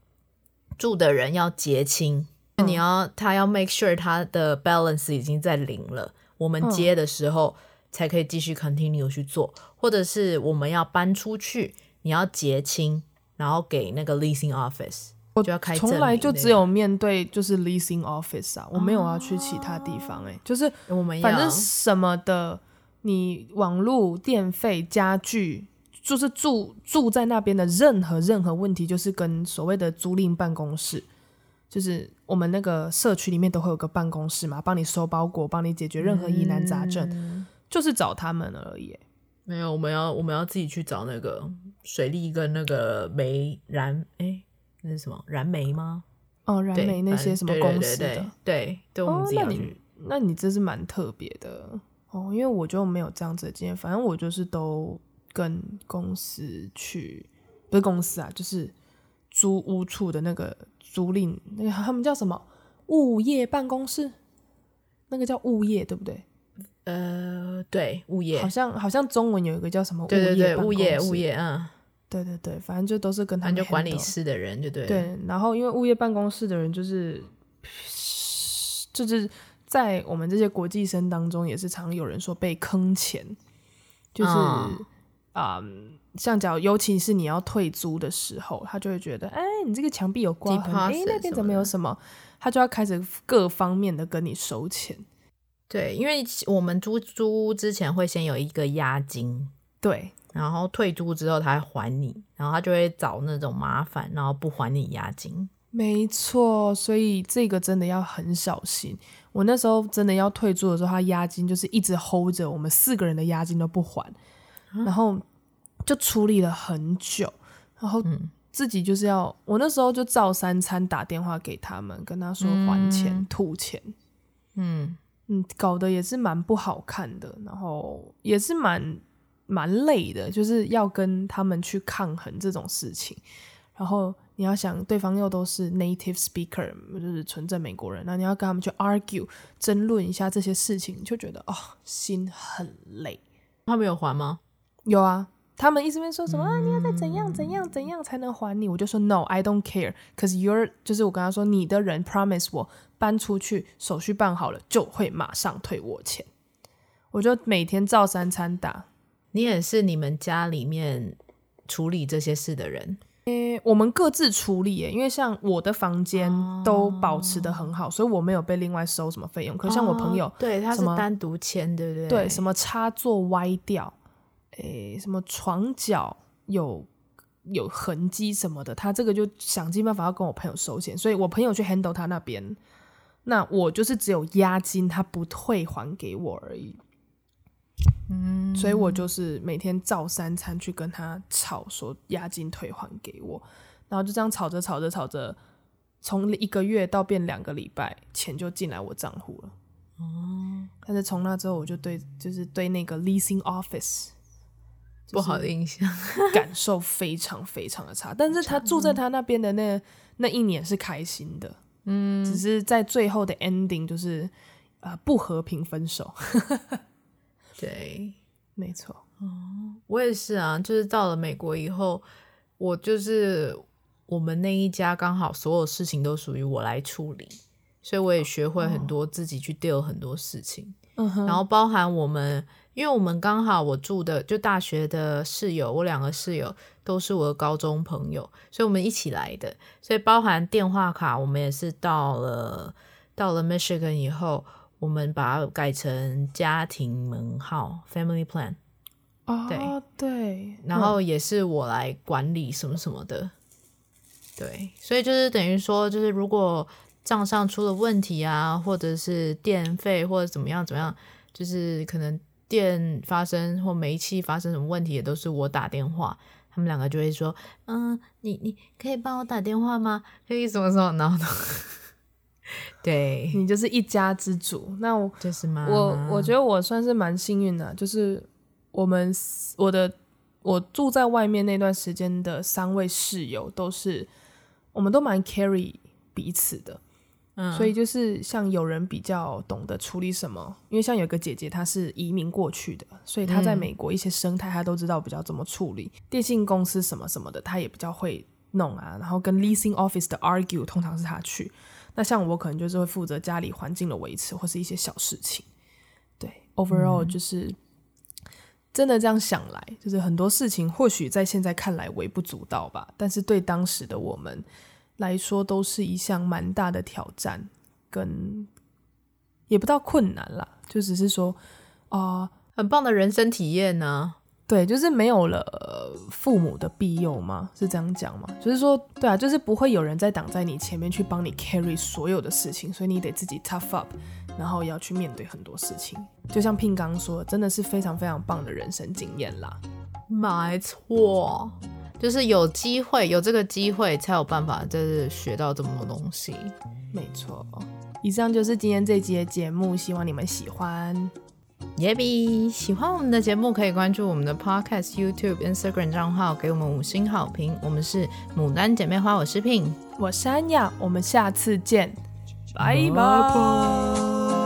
[SPEAKER 1] 住的人要结清，嗯、你要他要 make sure 他的 balance 已经在零了，我们接的时候才可以继续 continue 去做，嗯、或者是我们要搬出去，你要结清，然后给那个 leasing office，我就要开。
[SPEAKER 2] 从来就只有面对就是 leasing office 啊，我没有要去其他地方哎、就是我们反正什么的，你网络、电费、家具。就是住住在那边的任何任何问题，就是跟所谓的租赁办公室，就是我们那个社区里面都会有个办公室嘛，帮你收包裹，帮你解决任何疑难杂症，嗯、就是找他们而已。
[SPEAKER 1] 没有，我们要我们要自己去找那个水利跟那个煤燃，哎，那是什么燃煤吗？
[SPEAKER 2] 哦，燃煤那些什么公司的，
[SPEAKER 1] 对，对，对，对，对，我们自己要去。
[SPEAKER 2] 哦、那你这是蛮特别的哦，因为我就没有这样子的经验，反正我就是都。跟公司去，不是公司啊，就是租屋处的那个租赁，那个他们叫什么物业办公室，那个叫物业，对不对？
[SPEAKER 1] 呃，对，物业，
[SPEAKER 2] 好像好像中文有一个叫什么物业，
[SPEAKER 1] 对对对，物业物业，嗯，
[SPEAKER 2] 对对对，反正就都是跟他们
[SPEAKER 1] 就管理室的人，就对，
[SPEAKER 2] 对。然后因为物业办公室的人就是就是在我们这些国际生当中，也是常有人说被坑钱，就是。嗯啊，um, 像假如尤其是你要退租的时候，他就会觉得，哎，你这个墙壁有刮痕，哎，那边怎么有什么？他就要开始各方面的跟你收钱。
[SPEAKER 1] 对，因为我们租租屋之前会先有一个押金，
[SPEAKER 2] 对，
[SPEAKER 1] 然后退租之后他会还你，然后他就会找那种麻烦，然后不还你押金。
[SPEAKER 2] 没错，所以这个真的要很小心。我那时候真的要退租的时候，他押金就是一直 hold 着，我们四个人的押金都不还。然后就处理了很久，然后自己就是要，嗯、我那时候就照三餐打电话给他们，跟他说还钱、嗯、吐钱，嗯嗯，搞得也是蛮不好看的，然后也是蛮蛮累的，就是要跟他们去抗衡这种事情。然后你要想，对方又都是 native speaker，就是纯正美国人，那你要跟他们去 argue 争论一下这些事情，就觉得哦，心很累。
[SPEAKER 1] 他们有还吗？
[SPEAKER 2] 有啊，他们一直在说什么、嗯、啊？你要再怎样怎样怎样才能还你？我就说 No，I don't care，cause you're 就是我跟他说，你的人 promise 我搬出去，手续办好了就会马上退我钱。我就每天照三餐打。
[SPEAKER 1] 你也是你们家里面处理这些事的人？
[SPEAKER 2] 我们各自处理耶，因为像我的房间都保持得很好，哦、所以我没有被另外收什么费用。可是像我朋友，
[SPEAKER 1] 哦、对，他是单独签，对不对？
[SPEAKER 2] 对，什么插座歪掉。诶，什么床脚有有痕迹什么的，他这个就想尽办法要跟我朋友收钱，所以我朋友去 handle 他那边，那我就是只有押金，他不退还给我而已。嗯，所以我就是每天照三餐去跟他吵，说押金退还给我，然后就这样吵着吵着吵着，从一个月到变两个礼拜，钱就进来我账户了。哦，但是从那之后，我就对就是对那个 leasing office。
[SPEAKER 1] 不好的印象，
[SPEAKER 2] 感受非常非常的差。但是他住在他那边的那那一年是开心的，嗯，只是在最后的 ending 就是啊、呃、不和平分手。
[SPEAKER 1] 对，
[SPEAKER 2] 没错。
[SPEAKER 1] 哦，我也是啊，就是到了美国以后，我就是我们那一家刚好所有事情都属于我来处理，所以我也学会很多自己去 deal 很多事情，嗯哼，然后包含我们。因为我们刚好我住的就大学的室友，我两个室友都是我的高中朋友，所以我们一起来的。所以包含电话卡，我们也是到了到了 Michigan 以后，我们把它改成家庭门号 （Family Plan）。
[SPEAKER 2] 哦，对对，
[SPEAKER 1] 然后也是我来管理什么什么的。对，所以就是等于说，就是如果账上出了问题啊，或者是电费或者怎么样怎么样，就是可能。电发生或煤气发生什么问题，也都是我打电话，他们两个就会说：“嗯，你你可以帮我打电话吗？可以什么时候？”然后，对，
[SPEAKER 2] 你就是一家之主。那我
[SPEAKER 1] 就是吗？
[SPEAKER 2] 我我觉得我算是蛮幸运的，就是我们我的我住在外面那段时间的三位室友都是，我们都蛮 carry 彼此的。嗯所以就是像有人比较懂得处理什么，因为像有个姐姐她是移民过去的，所以她在美国一些生态她都知道比较怎么处理。嗯、电信公司什么什么的，她也比较会弄啊。然后跟 leasing office 的 argue 通常是她去。那像我可能就是会负责家里环境的维持或是一些小事情。对，overall 就是、嗯、真的这样想来，就是很多事情或许在现在看来微不足道吧，但是对当时的我们。来说都是一项蛮大的挑战，跟也不到困难啦，就只是说啊、呃，
[SPEAKER 1] 很棒的人生体验呢。
[SPEAKER 2] 对，就是没有了父母的庇佑吗？是这样讲吗？就是说，对啊，就是不会有人在挡在你前面去帮你 carry 所有的事情，所以你得自己 tough up，然后要去面对很多事情。就像 Pin 刚刚说，真的是非常非常棒的人生经验啦。
[SPEAKER 1] 没错。就是有机会，有这个机会才有办法，就是学到这么多东西。
[SPEAKER 2] 没错，以上就是今天这集的节目，希望你们喜欢。
[SPEAKER 1] 耶比，喜欢我们的节目可以关注我们的 Podcast、YouTube、Instagram 账号，给我们五星好评。我们是牡丹姐妹花，我是 Pin，
[SPEAKER 2] 我是安雅，我们下次见，拜拜。